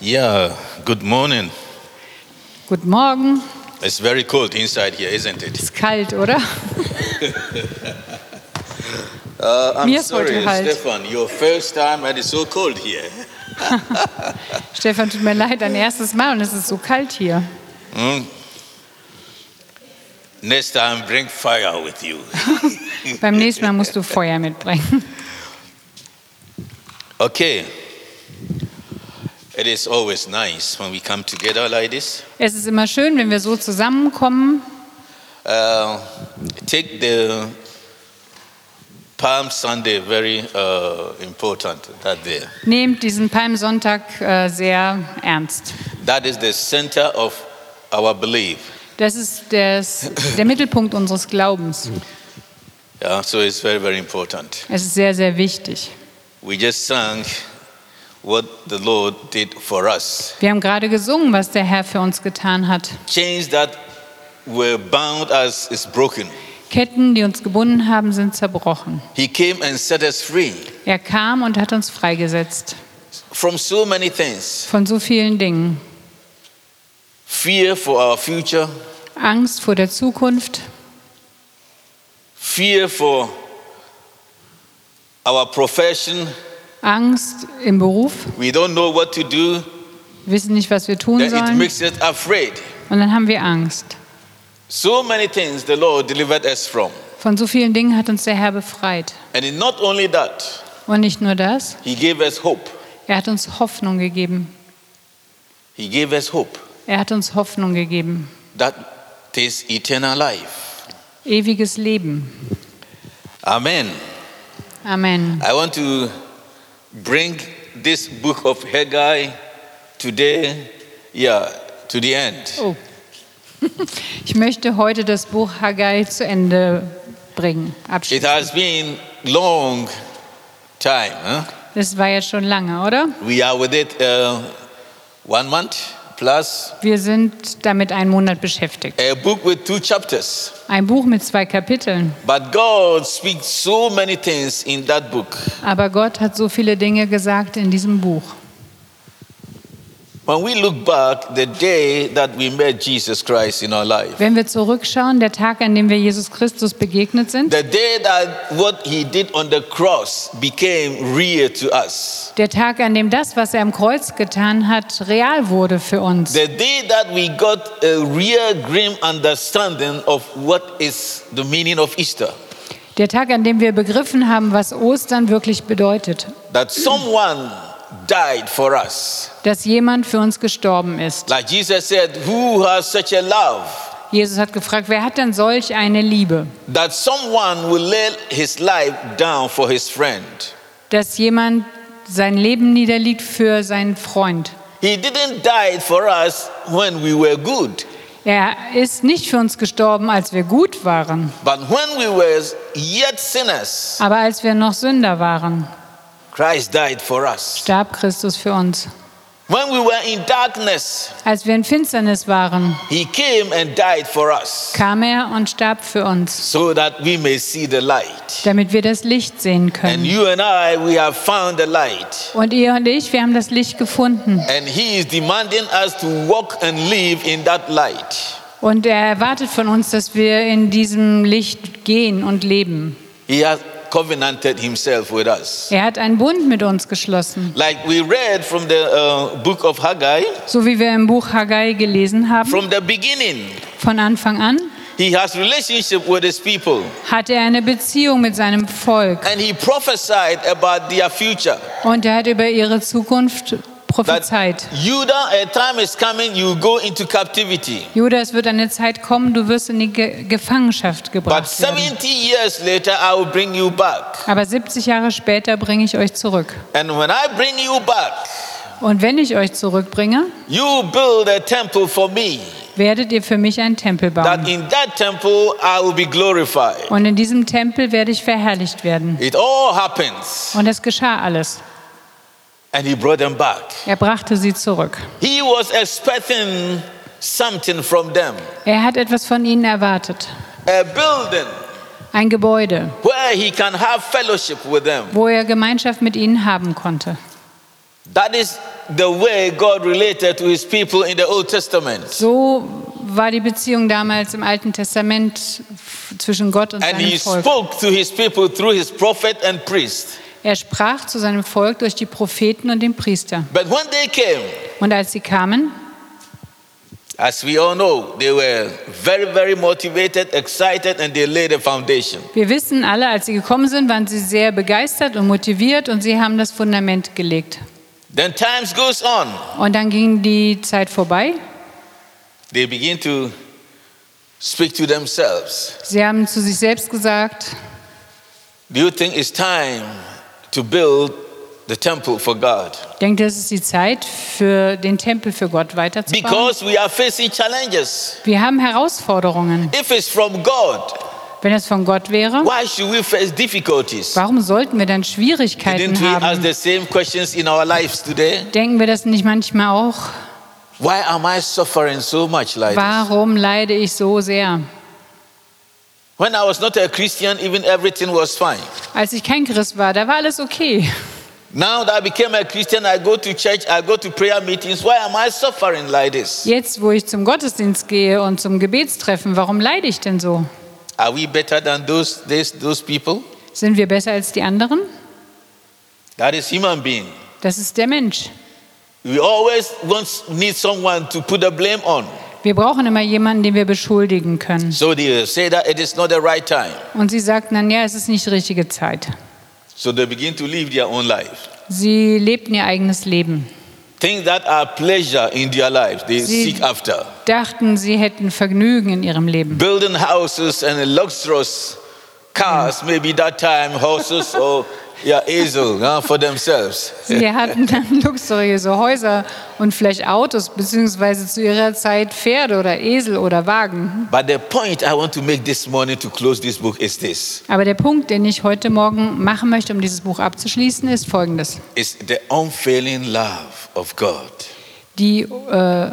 Yeah, good morning. Guten Morgen. It's very cold inside here, isn't it? Ist kalt, oder? Uh, I'm Mir ist sorry, heute kalt. Stefan, your first time and it's so cold here. Stefan, tut mir leid, dein erstes Mal und es ist so kalt hier. Next time, bring fire with you. Beim nächsten Mal musst du Feuer mitbringen. Okay. It is always nice when we come together like this. Es ist immer schön, wenn wir so zusammenkommen. Uh, take the Palm Sunday very uh, important. That there. Nehmt diesen Palmsonntag äh, sehr ernst. That is the center of our belief. Das ist das, der Mittelpunkt unseres Glaubens. Yeah, so it's very, very important. Es ist sehr, sehr wichtig. We just sang what the Lord did for us. Wir haben gerade gesungen, was der Herr für uns getan hat. Chains that were bound us is broken. Ketten, die uns gebunden haben, sind zerbrochen. He came and set us free Er kam und hat uns freigesetzt from so many things. von so vielen Dingen. Fear for our future, Angst vor der Zukunft, fear for our profession. Angst im Beruf, We don't know what to do. wissen nicht, was wir tun Then it sollen. makes us afraid. Und dann haben wir Angst. So many things the Lord delivered us from. Von so vielen Dingen hat uns der Herr befreit. And not only that, Und nicht nur das, He gave us hope. er hat uns Hoffnung gegeben. He gave us hope. Er hat uns Hoffnung gegeben. That is eternal life. Ewiges Leben. Amen. Amen. I want to bring this book of Haggai today, yeah, to the end. Oh. Ich möchte heute das Buch Haggai zu Ende bringen. It has been long time. Huh? Das war jetzt schon lange, oder? We are with it uh, one month plus. Wir sind damit einen Monat beschäftigt. A book with two chapters. Ein Buch mit zwei Kapiteln. But God speaks so many things in that book. Aber Gott hat so viele Dinge gesagt in diesem Buch. When we look back, the day that we met Jesus Christ in our life, Wenn wir zurückschauen, der Tag, an dem wir Jesus Christus begegnet sind, the day that what he did on the cross became real to us, der Tag, an dem das, was er am Kreuz getan hat, real wurde für uns. the day that we got a real grim understanding of what is the meaning of Easter, Der Tag, an dem wir begriffen haben, was Ostern wirklich bedeutet. that someone died for us. Dass jemand für uns gestorben ist. Like Jesus said, Who has such a love Jesus hat gefragt, wer hat denn solch eine Liebe? that someone will lay his life down for his friend? Dass jemand sein Leben niederlegt für seinen Freund. He didn't die for us when we were good, Er ist nicht für uns gestorben, als wir gut waren, but when we were yet sinners, aber als wir noch Sünder waren, Christ died for us. starb Christus für uns. When we were in darkness, Als wir in Finsternis waren, He came and died for us kam er und starb für uns, so that we may see the light. damit wir das Licht sehen And können. you and I, we have found the light. Und ihr und ich, wir haben das Licht gefunden. And He is demanding us to walk and live in that light. Und er erwartet von uns, dass wir in diesem Licht gehen und leben. He has covenanted Himself with us. Er hat einen Bund mit uns geschlossen. Like we read from the uh, book of Haggai, So wie wir im Buch Haggai gelesen haben, from the beginning, von Anfang an He has relationship with His people. hat er eine Beziehung mit seinem Volk. And He prophesied about their future. Und er hat über ihre Zukunft prophezeit. Judah, a time is coming, you go into captivity. Judah, es wird eine Zeit kommen, du wirst in die Ge Gefangenschaft But gebracht werden. 70 years later, I will bring you back. Aber 70 Jahre später bringe ich euch zurück. And when I bring you back, Und wenn ich euch zurückbringe, you build a temple for me. werdet ihr für mich einen Tempel That bauen. in that temple I will be glorified. Und in diesem Tempel werde ich verherrlicht werden. It all happens. Und es geschah alles. And he brought them back. Er brachte sie zurück. He was expecting something from them Er hat etwas von ihnen erwartet. a building Ein Gebäude, where he can have fellowship with them. wo er Gemeinschaft mit ihnen haben konnte. That is the way God related to his people in the Old Testament. So war die Beziehung damals im Alten Testament zwischen Gott und And seinem he Volk. spoke to his people through his prophet and priest. Er sprach zu seinem Volk durch die Propheten und den Priester. But when they came, Und als sie kamen, as we all know, they were very, very motivated, excited, and they laid a foundation. wir wissen alle, als sie gekommen sind, waren sie sehr begeistert und motiviert und sie haben das Fundament gelegt. Then times goes on. Und dann ging die Zeit vorbei. They begin to speak to themselves. Sie haben zu sich selbst gesagt, Do you think it's time to build the temple for God? denkt, es ist die Zeit für den Tempel für Gott weiterzubauen. Because we are facing challenges. Wir haben Herausforderungen. If it's from God, Wenn es von Gott wäre, why should we face difficulties? warum sollten wir dann Didn't Schwierigkeiten we ask haben? the same questions in our lives today? Denken wir das nicht manchmal auch? Why am I suffering so much like this? Warum leide ich so sehr? When I was not a Christian, even everything was fine. Als ich kein Christ war, da war alles okay. Now that I became a Christian, I go to church, I go to prayer meetings. Why am I suffering like this? Jetzt, wo ich zum Gottesdienst gehe und zum Gebetstreffen, warum leide ich denn so? Are we better than those, those, those people? Sind wir besser als die anderen? That is human being. Das ist der Mensch. We always want, need someone to put the blame on. Wir brauchen immer jemanden, den wir beschuldigen können. So they say that it is not the right time. Und sie sagten dann, ja, es ist nicht die richtige Zeit. So they begin to live their own life. Sie lebten ihr eigenes Leben. Things that are pleasure in their lives, they Sie- seek after. Dachten, sie hätten Vergnügen in ihrem Leben. Building houses and luxurious cars, maybe that time horses or yeah, easel uh, for themselves. Sie hatten dann luxuriöse Häuser und vielleicht Autos, beziehungsweise zu ihrer Zeit Pferde oder Esel oder Wagen. But the point I want to make this morning to close this book is this. Aber der Punkt, den ich heute Morgen machen möchte, um dieses Buch abzuschließen, ist folgendes. It's the unfailing love of God. Die äh,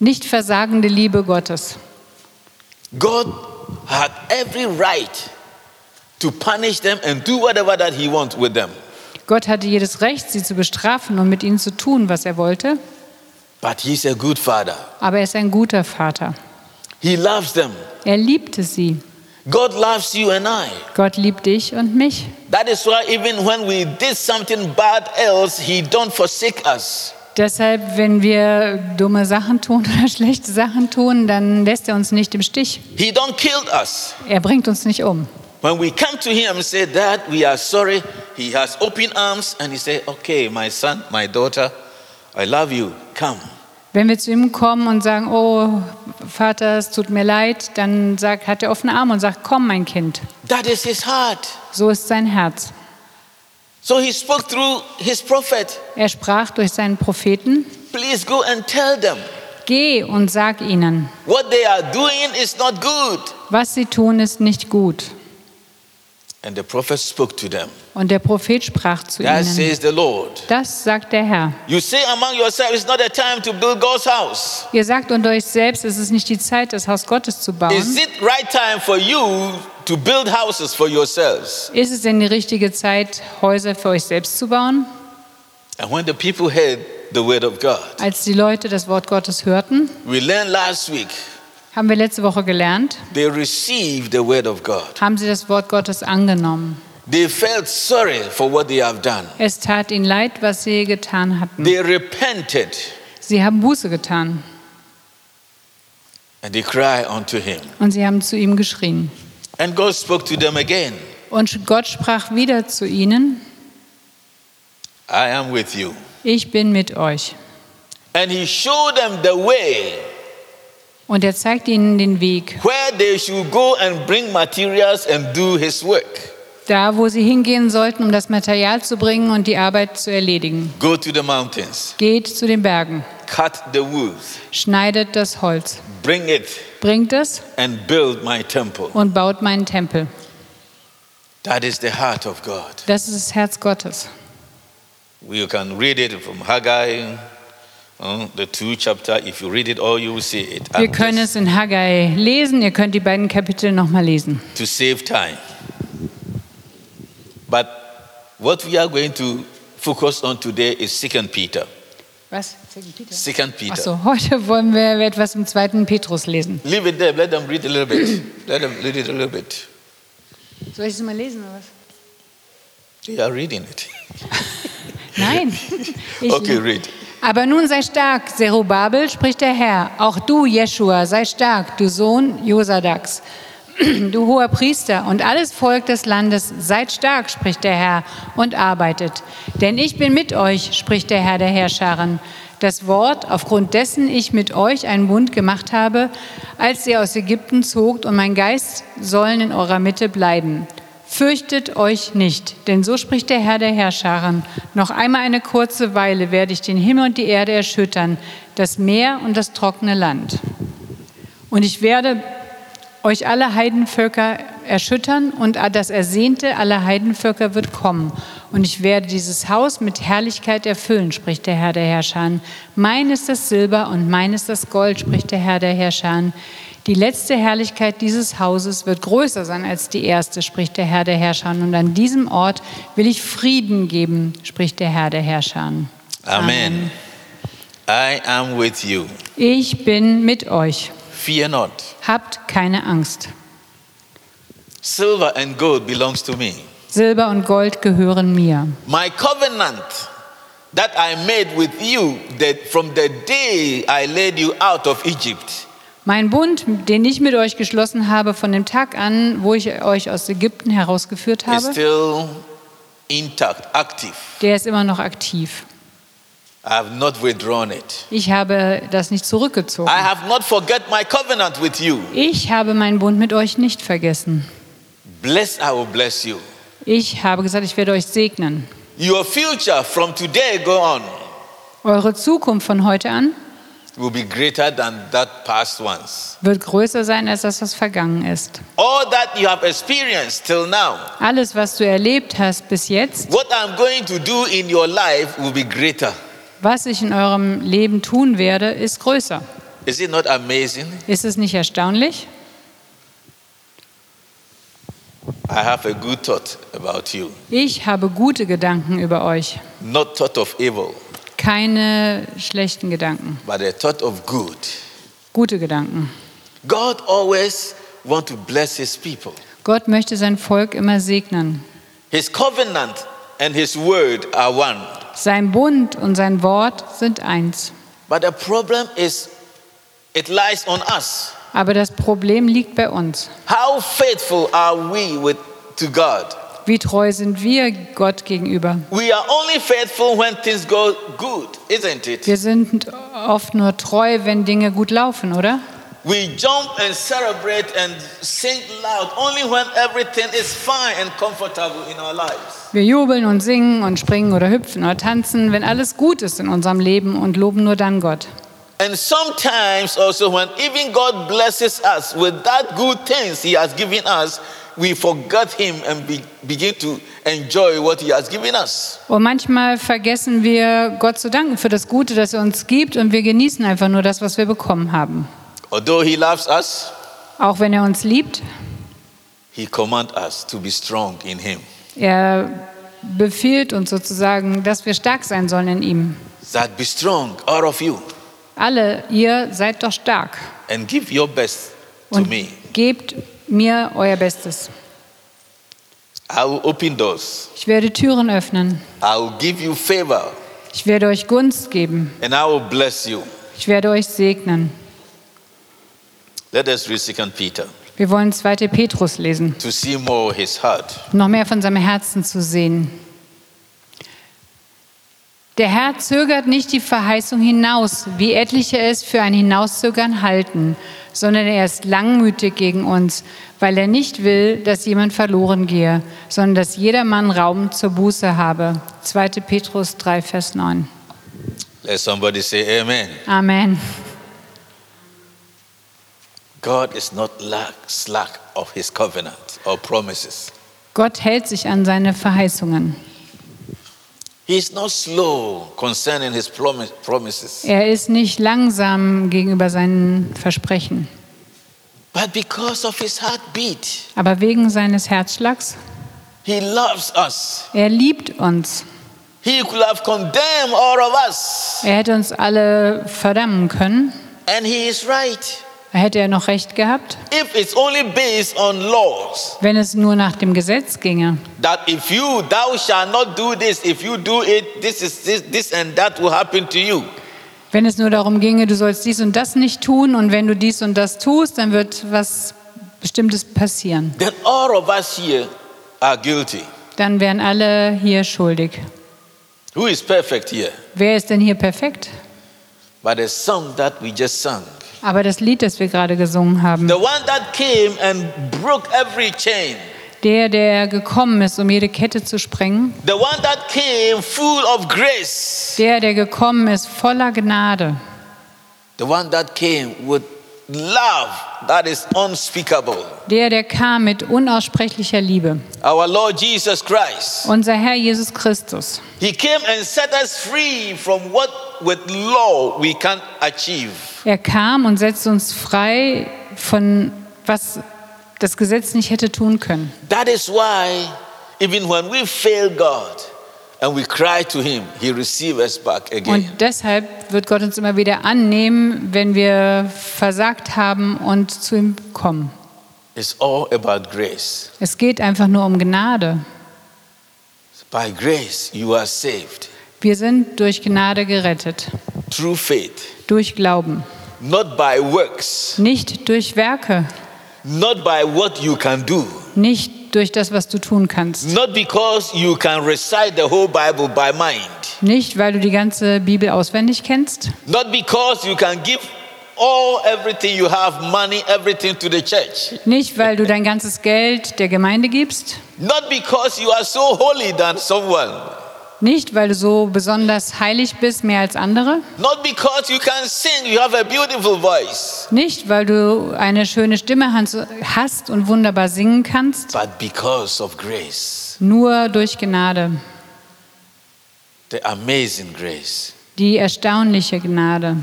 nicht versagende Liebe Gottes. God had every right to punish them and do whatever that he wants with them. Gott hatte jedes Recht, sie zu bestrafen und mit ihnen zu tun, was er wollte. But he's a good father. Aber er ist ein guter Vater. He loves them. Er liebte sie. God loves you and I. Gott liebt dich und mich. That is why even when we did something bad else, he don't forsake us. Deshalb, wenn wir dumme Sachen tun oder schlechte Sachen tun, dann lässt er uns nicht im Stich. He don't kill us. Er bringt uns nicht um. When we come to him and say, Dad, we are sorry, he has open arms and he say, Okay, my son, my daughter, I love you. Come. Wenn wir zu ihm kommen und sagen, oh Vater, es tut mir leid, dann sagt, hat er offene Arme und sagt, komm mein Kind. That is his heart. So ist sein Herz. So he spoke through his prophet. Er sprach durch seinen Propheten, Please go and tell them geh und sag ihnen, what they are doing is not good. was sie tun, ist nicht gut. And the prophet spoke to them. Und der Prophet sprach zu That ihnen, says the Lord. das sagt der Herr. You say among yourselves, it's not a time to build God's house. Ihr sagt unter euch selbst, es ist nicht die Zeit, das Haus Gottes zu Is bauen. it right time for you to build houses for yourselves? Ist es denn die richtige Zeit, Häuser für euch selbst zu bauen? And when the people heard the word of God, Als die Leute das Wort Gottes hörten, we learned last week, haben wir letzte Woche gelernt, they received the word of God. haben sie das Wort Gottes angenommen. They felt sorry for what they have done. Es tat ihnen leid, was sie getan hatten. They repented Sie haben Buße getan and they cried unto him. und sie haben zu ihm geschrien. And God spoke to them again. Und Gott sprach wieder zu ihnen, I am with you. ich bin mit euch. And he showed them the way Und er zeigt ihnen den Weg, where they should go and bring materials and do his work. da wo sie hingehen sollten, um das Material zu bringen und die Arbeit zu erledigen. Go to the mountains, Geht zu den Bergen, cut the wood, schneidet das Holz, bring it, bringt es and build my temple. und baut meinen Tempel. That is the heart of God. Das ist das Herz Gottes. We can read it from Haggai, Wir I'm können es in Haggai lesen, ihr könnt die beiden Kapitel nochmal lesen. to save time. But what we are going to focus on today is Second Peter. Was? Second Peter? Second Peter. Achso, heute wollen wir etwas im zweiten Petrus lesen. Leave it there. Let them read a little bit. Let them read it a little bit. Soll ich es mal lesen oder was? They are reading it. Nein. Okay, read. Aber nun sei stark, Zerubabel, spricht der Herr. Auch du, Jeschua, sei stark, du Sohn Josadaks. Du hoher Priester und alles Volk des Landes, seid stark, spricht der Herr, und arbeitet. Denn ich bin mit euch, spricht der Herr der Herrscharen. Das Wort, aufgrund dessen ich mit euch einen Bund gemacht habe, als ihr aus Ägypten zogt, und mein Geist sollen in eurer Mitte bleiben. Fürchtet euch nicht, denn so spricht der Herr der Herrscharen. Noch einmal eine kurze Weile werde ich den Himmel und die Erde erschüttern, das Meer und das trockene Land. Und ich werde euch alle Heidenvölker erschüttern und das Ersehnte aller Heidenvölker wird kommen. Und ich werde dieses Haus mit Herrlichkeit erfüllen, spricht der Herr der Herrscher. Mein ist das Silber und mein ist das Gold, spricht der Herr der Herrscher. Die letzte Herrlichkeit dieses Hauses wird größer sein als die erste, spricht der Herr der Herrscher. Und an diesem Ort will ich Frieden geben, spricht der Herr der Herrscher. Amen. I am with you. Ich bin mit euch. Fear not. Habt keine Angst. Silver and gold belongs to me. Silber und Gold gehören mir. My covenant that I made with you that from the day I led you out of Egypt Mein Bund, den ich mit euch geschlossen habe von dem Tag an, wo ich euch aus Ägypten herausgeführt habe, still intact, active. der ist immer noch aktiv. I have not withdrawn it. Ich habe das nicht zurückgezogen. I have not forget my covenant with you. Ich habe meinen Bund mit euch nicht vergessen. Bless, I will bless you. Ich habe gesagt, ich werde euch segnen. Your future from today go on Eure Zukunft von heute an will be greater than that past ones. wird größer sein als das, was vergangen ist. All that you have experienced till now, Alles, was du erlebt hast bis jetzt, what I'm going to do in your life will be greater. was ich in eurem Leben tun werde, ist größer. Is it not amazing? Ist es nicht erstaunlich? I have a good thought about you, Ich habe gute Gedanken über euch, not thought of evil, keine schlechten Gedanken, but a thought of good. gute Gedanken. God always want to bless his people. Gott möchte sein Volk immer segnen. His covenant and his word are one. Sein Bund und sein Wort sind eins. But the problem is it lies on us. Aber das Problem liegt bei uns. How faithful are we with to God? Wie treu sind wir Gott gegenüber? We are only faithful when things go good, isn't it? Wir sind oft nur treu, wenn Dinge gut laufen, oder? We jump and celebrate and sing loud only when everything is fine and comfortable in our lives. Wir jubeln und singen und springen oder hüpfen oder tanzen, wenn alles gut ist in unserem Leben und loben nur dann Gott. And sometimes also when even God blesses us with that good things he has given us, we forget him and be, begin to enjoy what he has given us. Und manchmal vergessen wir Gott zu danken für das Gute, das er uns gibt und wir genießen einfach nur das, was wir bekommen haben. Although he loves us, Auch wenn er uns liebt, he commands us to be strong in him. er befiehlt uns sozusagen, dass wir stark sein sollen in ihm. That be strong, all of you, Alle, ihr seid doch stark and give your best to und me. gebt mir euer Bestes. I will open doors. Ich werde Türen öffnen. I will give you favor, Ich werde euch Gunst geben. and I will bless you. Ich werde euch segnen. Let us read 2 Peter Wir wollen 2. Petrus lesen, to see more his heart. um noch mehr von seinem Herzen zu sehen. Der Herr zögert nicht die Verheißung hinaus, wie etliche es für ein Hinauszögern halten, sondern er ist langmütig gegen uns, weil er nicht will, dass jemand verloren gehe, sondern dass jedermann Raum zur Buße habe. 2. Petrus 3, Vers 9. Let somebody say amen. Amen. God is not lack, slack of his covenant or promises. Gott hält sich an seine Verheißungen. He is not slow concerning his promise, promises. Er ist nicht langsam gegenüber seinen Versprechen. But because of his heartbeat, Aber wegen seines Herzschlags, he loves us. er liebt uns. He could have condemned all of us. Er hätte uns alle verdammen können. And he is right. Er hätte ja noch recht gehabt, If it's only based on laws, wenn es nur nach dem Gesetz ginge. that if you, thou shalt not do this, if you do it, this is this, this and that will happen to you. Wenn es nur darum ginge, du sollst dies und das nicht tun und wenn du dies und das tust, dann wird was Bestimmtes passieren. Then all of us here are guilty. Dann wären alle hier schuldig. Who is perfect here? Wer ist denn hier perfekt? But the song that we just sang. Aber das Lied, das wir gerade gesungen haben, The one that came and broke every chain. der, der gekommen ist, um jede Kette zu sprengen, The one that came full of grace. der, der gekommen ist voller Gnade, The one that came with love that is unspeakable. der, der kam mit unaussprechlicher Liebe, Our Lord Jesus Christ. unser Herr Jesus Christus. He came and set us free from what with law we can't achieve. Er kam und setzte uns frei von was das Gesetz nicht hätte tun können. That is why even when we fail God and we cry to him, he receives us back Und again. deshalb wird Gott uns immer wieder annehmen, wenn wir versagt haben und zu ihm kommen. It's all about grace. Es geht einfach nur um Gnade. By grace you are saved Wir sind durch Gnade gerettet, through faith, durch Glauben, not by works, nicht durch Werke, not by what you can do, nicht durch das, was du tun kannst, not because you can recite the whole Bible by mind, nicht weil du die ganze Bibel auswendig kennst, not because you can give all everything you have, money, everything to the church, nicht weil du dein ganzes Geld der Gemeinde gibst, not because you are so holy than someone, nicht weil du so besonders heilig bist, mehr als andere, nicht weil du eine schöne Stimme hast- und wunderbar singen kannst, but because of grace, nur durch Gnade, the amazing grace, die erstaunliche Gnade,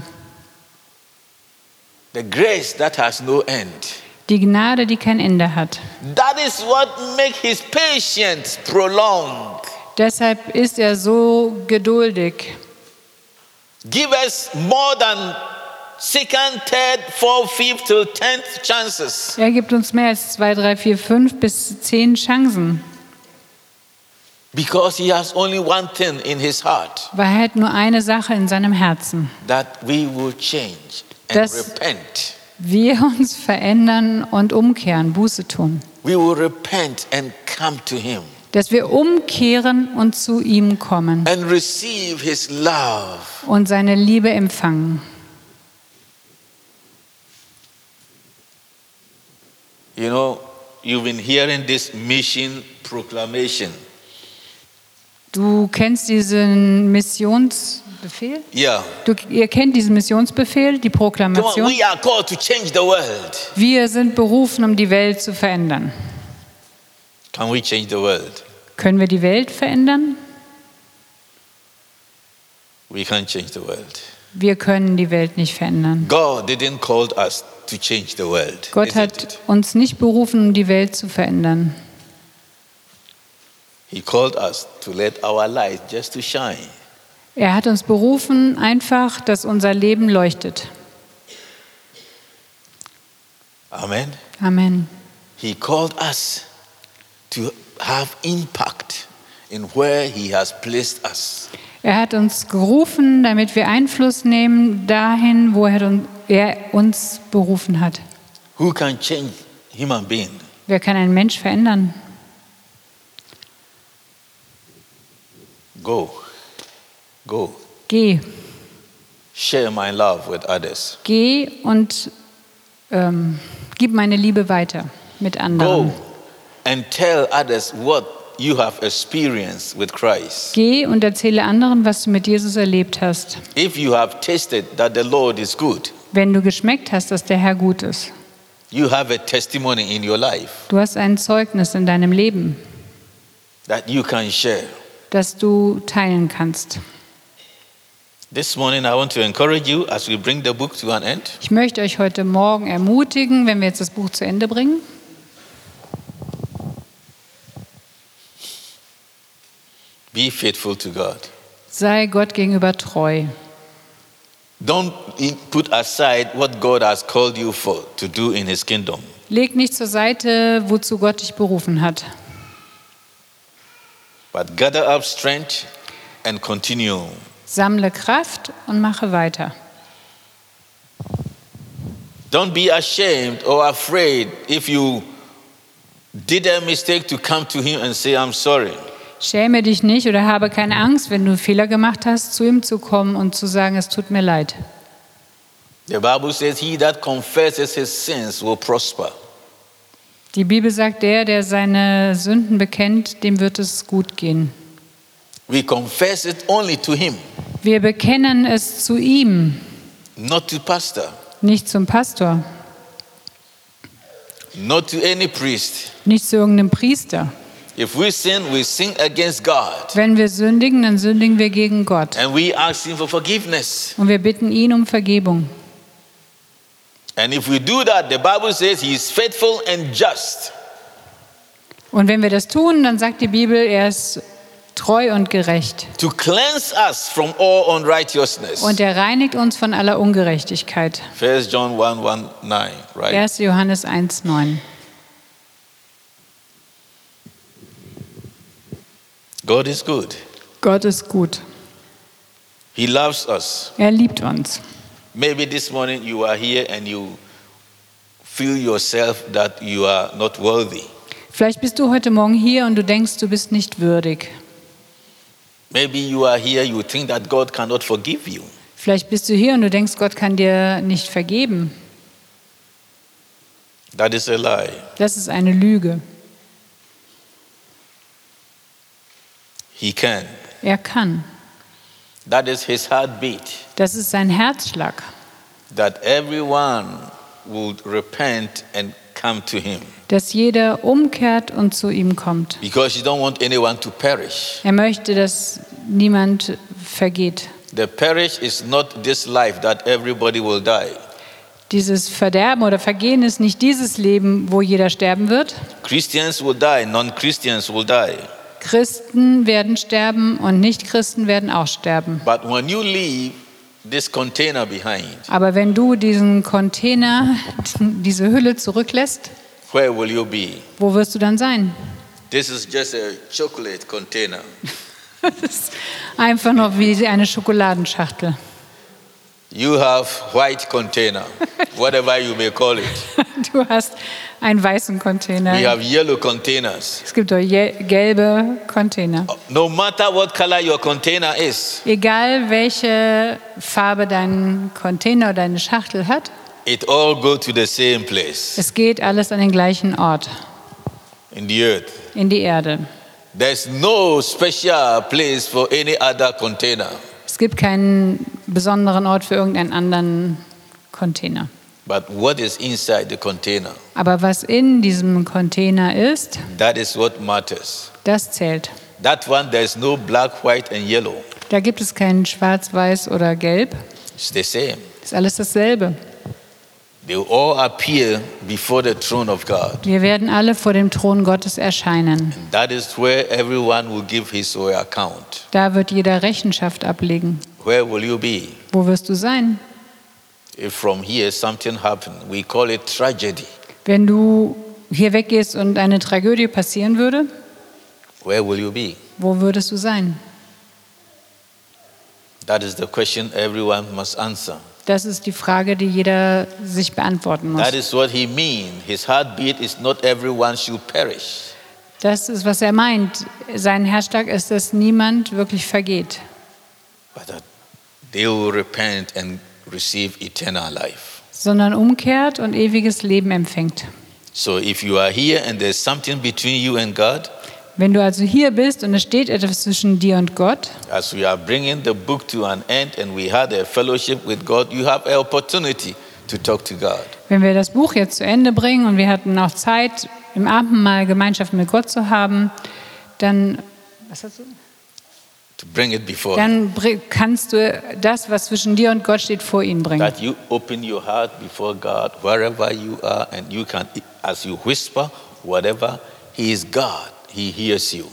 the grace that has no end. die Gnade, die kein Ende hat. That is what make his patience prolong. Deshalb ist er so geduldig. Give us more than second, third, fourth, fifth till tenth chances. Er gibt uns mehr als zwei, drei, vier, fünf bis zehn Chancen, Because he has only one thing in his heart weil er hat nur eine Sache in seinem Herzen. that we will change and Das- repent. Wir uns verändern und umkehren, Buße tun. We will repent and come to him Dass wir umkehren und zu ihm kommen and receive his love. und seine Liebe empfangen. You know, you've been hearing this mission proclamation. Du kennst diesen Missionsbefehl? Yeah. Du, ihr kennt diesen Missionsbefehl, die on, Proklamation. we are called to change the world. Wir sind berufen, um die Welt zu verändern. Can we change the world? Können wir die Welt verändern? We can't change the world. Wir können die Welt nicht verändern. God didn't call us to change the world. Gott hat uns nicht berufen, um die Welt zu verändern. He called us to let our light just to shine. Er hat uns berufen, einfach, dass unser Leben leuchtet. Amen. Amen. He called us to have impact in where He has placed us. Er hat uns gerufen, damit wir Einfluss nehmen dahin, wo er un- uns berufen hat. Who can change human being? Wer kann einen Mensch verändern? Go. Go. Geh, Share my love with others. geh und ähm, gib meine Liebe weiter mit anderen. Go and tell others what you have experienced with Christ. Geh und erzähle anderen, was du mit Jesus erlebt hast. If you have tasted that the Lord is good, Wenn du geschmeckt hast, dass der Herr gut ist. you have a testimony in your life Du hast ein Zeugnis in deinem Leben, that you can share. das du teilen kannst. This morning, I want to encourage you as we bring the book to an end. Ich möchte euch heute Morgen ermutigen, wenn wir jetzt das Buch zu Ende bringen, Be faithful to God. Sei Gott gegenüber treu. Don't put aside what God has called you for to do in His kingdom. Leg nicht zur Seite, wozu Gott dich berufen hat. But gather up strength and continue. Sammle Kraft und mache weiter. Don't be ashamed or afraid if you did a mistake to come to Him and say, I'm sorry. Schäme dich nicht oder habe keine Angst, wenn du Fehler gemacht hast, zu ihm zu kommen und zu sagen, es tut mir leid. The Bible says, He that confesses his sins will prosper. Die Bibel sagt, der, der seine Sünden bekennt, dem wird es gut gehen. We confess it only to Him, Wir bekennen es zu ihm, not to pastor, nicht zum Pastor, not to any priest. nicht zu irgendeinem Priester. If we sin, we sin against God. Wenn wir sündigen, dann sündigen wir gegen Gott. And we ask Him for forgiveness. Und wir bitten ihn um Vergebung. And if we do that, the Bible says He is faithful and just Und wenn wir das tun, dann sagt die Bibel, er ist treu und gerecht. to cleanse us from all unrighteousness. Und er reinigt uns von aller Ungerechtigkeit. 1 John 1 1 9, right? 1. Johannes 1,9. God is good. Gott ist gut. He loves us. Er liebt uns. Maybe this morning you are here and you feel yourself that you are not worthy. Vielleicht bist du heute Morgen hier und du denkst, du bist nicht würdig. Maybe you are here, you think that God cannot forgive you. Vielleicht bist du hier und du denkst, Gott kann dir nicht vergeben. That is a lie. Das ist eine Lüge. He can. Er kann. That is his heartbeat. Das ist sein Herzschlag. That everyone would repent and come to him. Dass jeder umkehrt und zu ihm kommt. Because you don't want anyone to perish. Er möchte, dass niemand vergeht. The perish is not this life that everybody will die. Dieses Verderben oder Vergehen ist nicht dieses Leben, wo jeder sterben wird. Christians will die, non Christians will die. Christen werden sterben und Nichtchristen werden auch sterben. But when you leave this container behind, Aber wenn du diesen Container, diese Hülle zurücklässt, where will you be? wo wirst du dann sein? This is just a chocolate container. Das ist einfach noch wie eine Schokoladenschachtel. You have white container, whatever you may call it. Du hast einen weißen We Container. have yellow containers. Es gibt auch gelbe Container. No matter what color your container is, Egal welche Farbe dein Container oder deine Schachtel hat, it all go to the same place es geht alles an den gleichen Ort, in the earth. in die Erde. There's no special place for any other container. Es gibt keinen besonderen Ort für irgendeinen anderen Container. But what is inside the container, Aber was in diesem Container ist, that is what matters. das zählt. That one, there's no black, white, and yellow. Da gibt es kein Schwarz, Weiß oder Gelb. It's the same. Ist alles dasselbe. Wir werden alle vor dem Thron Gottes erscheinen. That is where everyone will give his or her account. Da wird jeder Rechenschaft ablegen. Where will you be? Wo wirst du sein? If from here something happened, we call it tragedy. Wenn du hier weggehst und eine Tragödie passieren würde, Where will you be? wo würdest du sein? That is the question everyone must answer. Das ist die Frage, die jeder sich beantworten muss. That is what he means. His heartbeat is not everyone should perish. Das ist, was er meint. Sein Herzschlag ist, dass niemand wirklich vergeht, but that they will repent and receive eternal life. sondern umkehrt und ewiges Leben empfängt. So if you are here and there's something between you and God, Wenn du also hier bist und es steht etwas zwischen dir und Gott, as we are bringing the book to an end and we had a fellowship with God, you have an opportunity to talk to God. wenn wir das Buch jetzt zu Ende bringen und wir hatten auch Zeit, im Abendmahl Gemeinschaft mit Gott zu haben, dann, was hast du? To bring it before dann kannst du das, was zwischen dir und Gott steht, vor ihn bringen. That you open your heart before God wherever you are and you can, as you whisper, whatever, He is God. He hears you.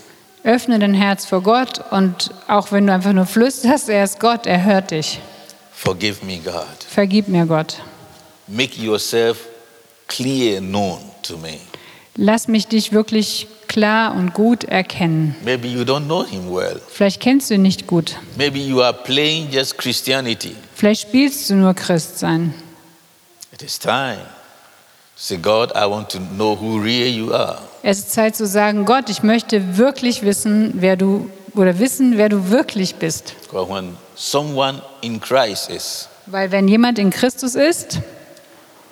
Öffne dein Herz vor Gott und auch wenn du einfach nur flüsterst, er ist Gott, er hört dich. Forgive me, God. Vergib mir, Gott. Make yourself clear known to me. Lass mich dich wirklich klar und gut erkennen. Maybe you don't know him well. Vielleicht kennst du ihn nicht gut. Maybe you are playing just Christianity. Vielleicht spielst du nur Christsein. It is time. Say, God, I want to know who real you are. Es ist Zeit zu sagen, Gott, ich möchte wirklich wissen, wer du oder wissen, wer du wirklich bist. Because when someone in Christ is, Weil wenn jemand in Christus ist,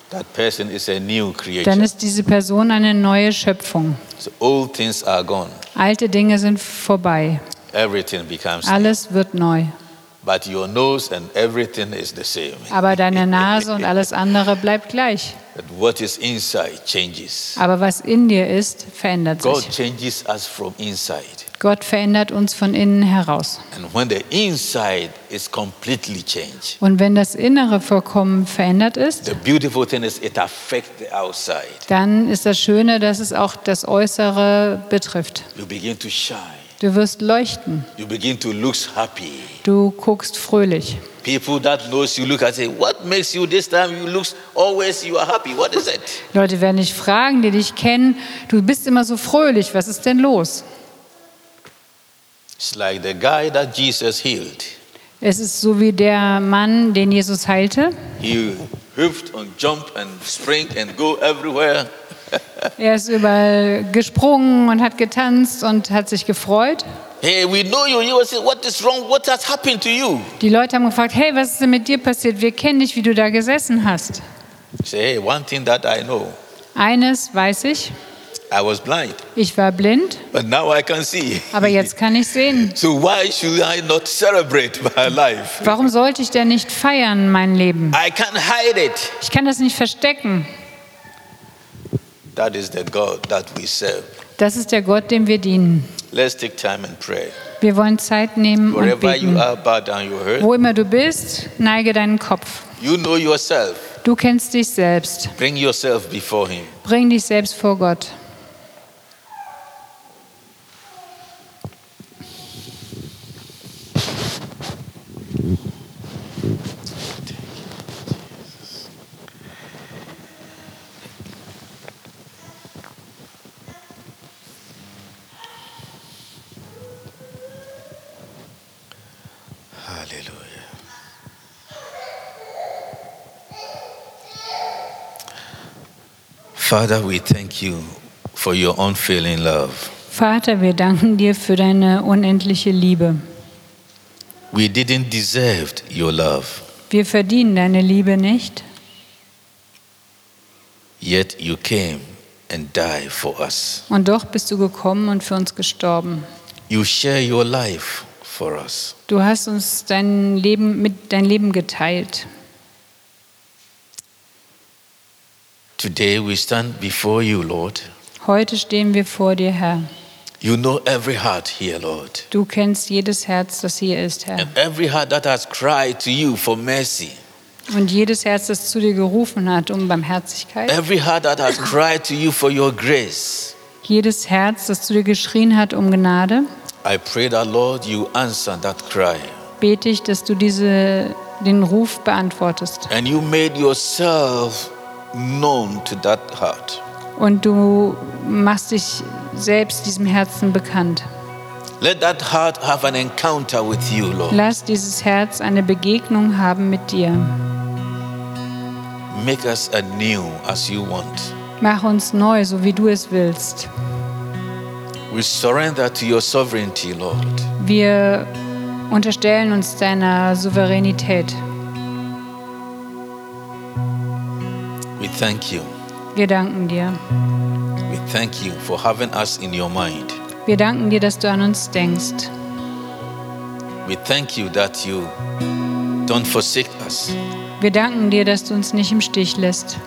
that person is a new dann creation. ist diese Person eine neue Schöpfung. So old things are gone. Alte Dinge sind vorbei. Everything becomes new. Alles wird neu. But your nose and everything is the same. Aber deine Nase und alles andere bleibt gleich. But what is inside changes. Aber was in dir ist, verändert God sich. changes us from inside. Gott verändert uns von innen heraus. And when the inside is completely changed, Und wenn das Innere vollkommen verändert ist, the beautiful thing is it affects the outside. dann ist das Schöne, dass es auch das Äußere betrifft. You begin to shine. Du wirst leuchten. You begin to look happy. Du guckst fröhlich. People that knows you look and say, what makes you this time? You look always you are happy. What is it? Leute werden dich fragen, die dich kennen, du bist immer so fröhlich, was ist denn los? It's like the guy that Jesus healed. Es ist so wie der Mann, den Jesus heilte. He hüpft and jump and spring and go everywhere. Er ist überall gesprungen und hat getanzt und hat sich gefreut. Hey, we know you. You will say, what is wrong? What has happened to you? Die Leute haben gefragt, hey, was ist denn mit dir passiert? Wir kennen dich, wie du da gesessen hast. Say, hey, one thing that I know, Eines weiß ich, I was blind, ich war blind, but now I can see. aber jetzt kann ich sehen. So why should I not celebrate my life? Warum sollte ich denn nicht feiern, mein Leben? I can't hide it. Ich kann das nicht verstecken. That is the God that we serve. Das ist der Gott, dem wir dienen. Let's take time and pray. Wir wollen Zeit nehmen und beten. Wo immer du bist, neige deinen Kopf. You know yourself. Du kennst dich selbst. Bring yourself before Him. Bring dich selbst vor Gott. Father, we thank you for your unfailing love. Vater, wir danken dir für deine unendliche Liebe. We didn't deserve your love, Wir verdienen deine Liebe nicht, yet you came and died for us. und doch bist du gekommen und für uns gestorben. You share your life for us. Du hast uns dein Leben mit dein Leben geteilt. Today we stand before you, Lord. Heute stehen wir vor dir, Herr. You know every heart here, Lord. Du kennst jedes Herz, das hier ist, Herr. And every heart that has cried to you for mercy. Und jedes Herz, das zu dir gerufen hat um Barmherzigkeit. Every heart that has cried to you for your grace. Jedes Herz, das zu dir geschrien hat um Gnade. I pray that, Lord, you answer that cry. Bete ich, dass du diese, den Ruf beantwortest. And you made yourself known to that heart. Und du machst dich selbst diesem Herzen bekannt. Let that heart have an encounter with you, Lord. Lass dieses Herz eine Begegnung haben mit dir. Make us anew as you want. Mach uns neu, so wie du es willst. We surrender to your sovereignty, Lord. Wir unterstellen uns deiner Souveränität. Thank you. Wir danken dir. We thank you for having us in your mind. Wir danken dir, dass du an uns denkst. We thank you that you don't forsake us. Wir danken dir, dass du uns nicht im Stich lässt.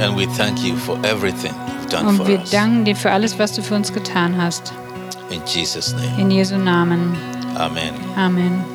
And we thank you for everything you've done Und for wir us. danken dir für alles, was du für uns getan hast. In Jesus' name. In Jesu Namen. Amen. Amen.